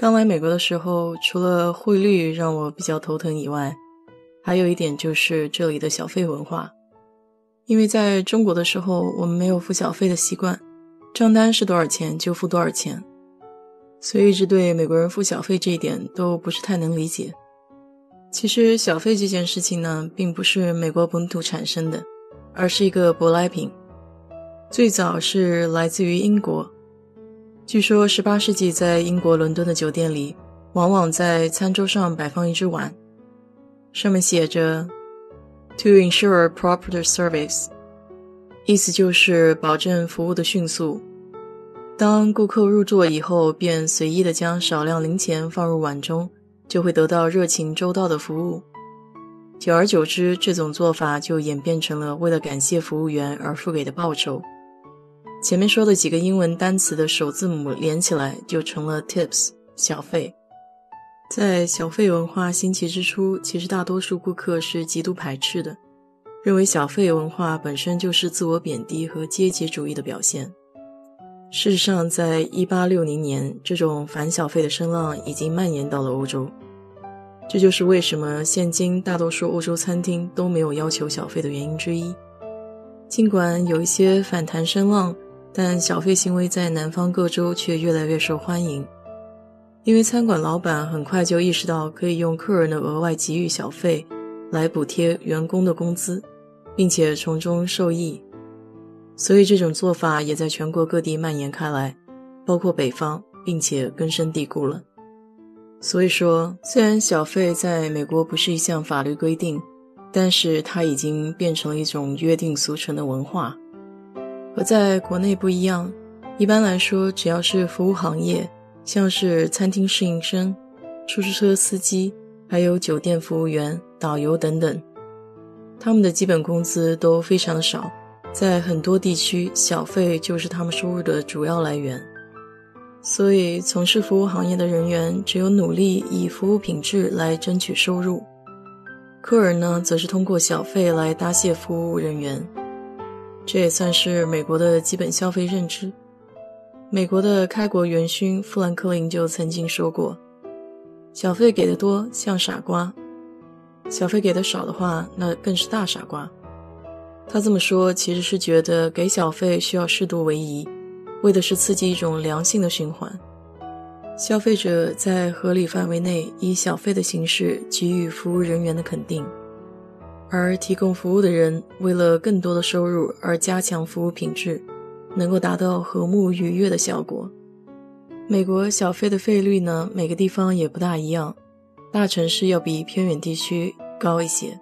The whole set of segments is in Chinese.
刚来美国的时候，除了汇率让我比较头疼以外，还有一点就是这里的小费文化。因为在中国的时候，我们没有付小费的习惯，账单是多少钱就付多少钱，所以一直对美国人付小费这一点都不是太能理解。其实小费这件事情呢，并不是美国本土产生的，而是一个舶来品。最早是来自于英国，据说十八世纪在英国伦敦的酒店里，往往在餐桌上摆放一只碗，上面写着 “To ensure proper service”，意思就是保证服务的迅速。当顾客入座以后，便随意的将少量零钱放入碗中，就会得到热情周到的服务。久而久之，这种做法就演变成了为了感谢服务员而付给的报酬。前面说的几个英文单词的首字母连起来就成了 tips 小费。在小费文化兴起之初，其实大多数顾客是极度排斥的，认为小费文化本身就是自我贬低和阶级主义的表现。事实上，在1860年，这种反小费的声浪已经蔓延到了欧洲。这就是为什么现今大多数欧洲餐厅都没有要求小费的原因之一。尽管有一些反弹声浪。但小费行为在南方各州却越来越受欢迎，因为餐馆老板很快就意识到可以用客人的额外给予小费来补贴员工的工资，并且从中受益，所以这种做法也在全国各地蔓延开来，包括北方，并且根深蒂固了。所以说，虽然小费在美国不是一项法律规定，但是它已经变成了一种约定俗成的文化。和在国内不一样，一般来说，只要是服务行业，像是餐厅侍应生、出租车司机，还有酒店服务员、导游等等，他们的基本工资都非常的少，在很多地区，小费就是他们收入的主要来源。所以，从事服务行业的人员只有努力以服务品质来争取收入，客人呢，则是通过小费来答谢服务人员。这也算是美国的基本消费认知。美国的开国元勋富兰克林就曾经说过：“小费给的多像傻瓜，小费给的少的话，那更是大傻瓜。”他这么说其实是觉得给小费需要适度为宜，为的是刺激一种良性的循环。消费者在合理范围内以小费的形式给予服务人员的肯定。而提供服务的人为了更多的收入而加强服务品质，能够达到和睦愉悦的效果。美国小费的费率呢，每个地方也不大一样，大城市要比偏远地区高一些，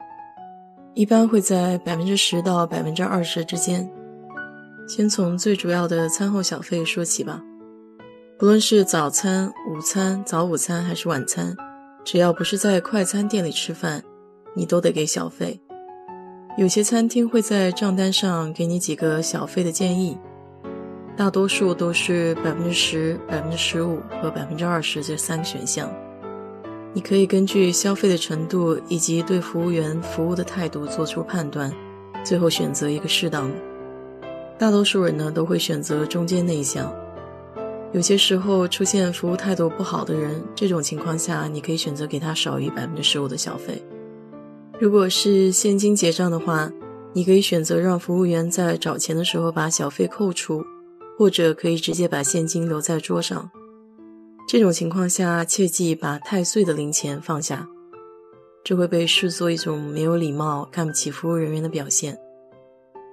一般会在百分之十到百分之二十之间。先从最主要的餐后小费说起吧，不论是早餐、午餐、早午餐还是晚餐，只要不是在快餐店里吃饭。你都得给小费，有些餐厅会在账单上给你几个小费的建议，大多数都是百分之十、百分之十五和百分之二十这三个选项。你可以根据消费的程度以及对服务员服务的态度做出判断，最后选择一个适当的。大多数人呢都会选择中间那一项。有些时候出现服务态度不好的人，这种情况下你可以选择给他少于百分之十五的小费。如果是现金结账的话，你可以选择让服务员在找钱的时候把小费扣除，或者可以直接把现金留在桌上。这种情况下，切记把太碎的零钱放下，这会被视作一种没有礼貌、看不起服务人员的表现。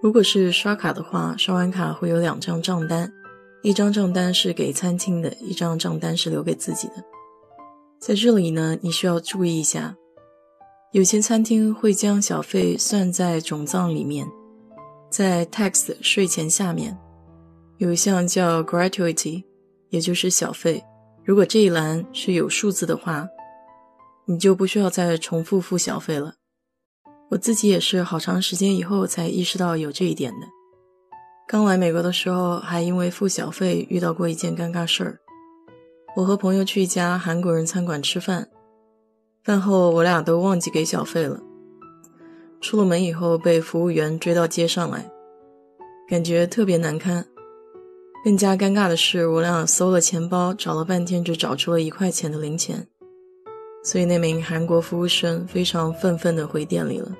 如果是刷卡的话，刷完卡会有两张账单，一张账单是给餐厅的，一张账单是留给自己的。在这里呢，你需要注意一下。有些餐厅会将小费算在总账里面，在 tax 税前下面有一项叫 gratuity，也就是小费，如果这一栏是有数字的话，你就不需要再重复付小费了。我自己也是好长时间以后才意识到有这一点的。刚来美国的时候，还因为付小费遇到过一件尴尬事儿。我和朋友去一家韩国人餐馆吃饭，饭后我俩都忘记给小费了。出了门以后，被服务员追到街上来，感觉特别难堪。更加尴尬的是，我俩搜了钱包，找了半天，只找出了一块钱的零钱。所以那名韩国服务生非常愤愤地回店里了。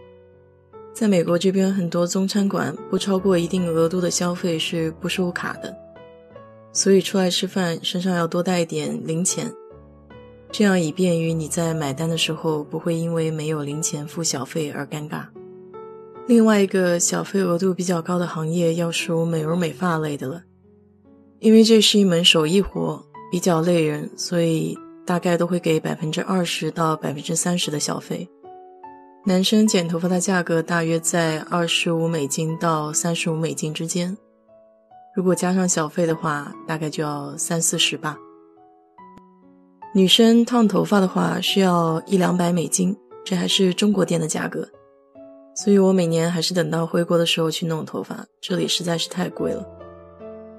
在美国这边，很多中餐馆不超过一定额度的消费是不收卡的，所以出来吃饭身上要多带一点零钱，这样以便于你在买单的时候不会因为没有零钱付小费而尴尬。另外一个小费额度比较高的行业要数美容美发类的了，因为这是一门手艺活，比较累人，所以。大概都会给百分之二十到百分之三十的小费。男生剪头发的价格大约在二十五美金到三十五美金之间，如果加上小费的话，大概就要三四十吧。女生烫头发的话需要一两百美金，这还是中国店的价格，所以我每年还是等到回国的时候去弄头发，这里实在是太贵了。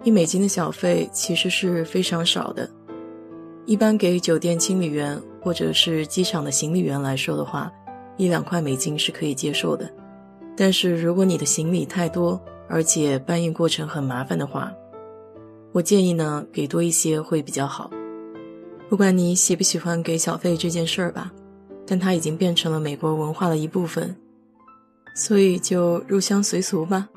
一美金的小费其实是非常少的。一般给酒店清理员或者是机场的行李员来说的话，一两块美金是可以接受的。但是如果你的行李太多，而且搬运过程很麻烦的话，我建议呢给多一些会比较好。不管你喜不喜欢给小费这件事儿吧，但它已经变成了美国文化的一部分，所以就入乡随俗吧。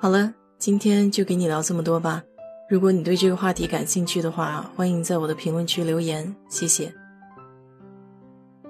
好了，今天就给你聊这么多吧。如果你对这个话题感兴趣的话，欢迎在我的评论区留言，谢谢。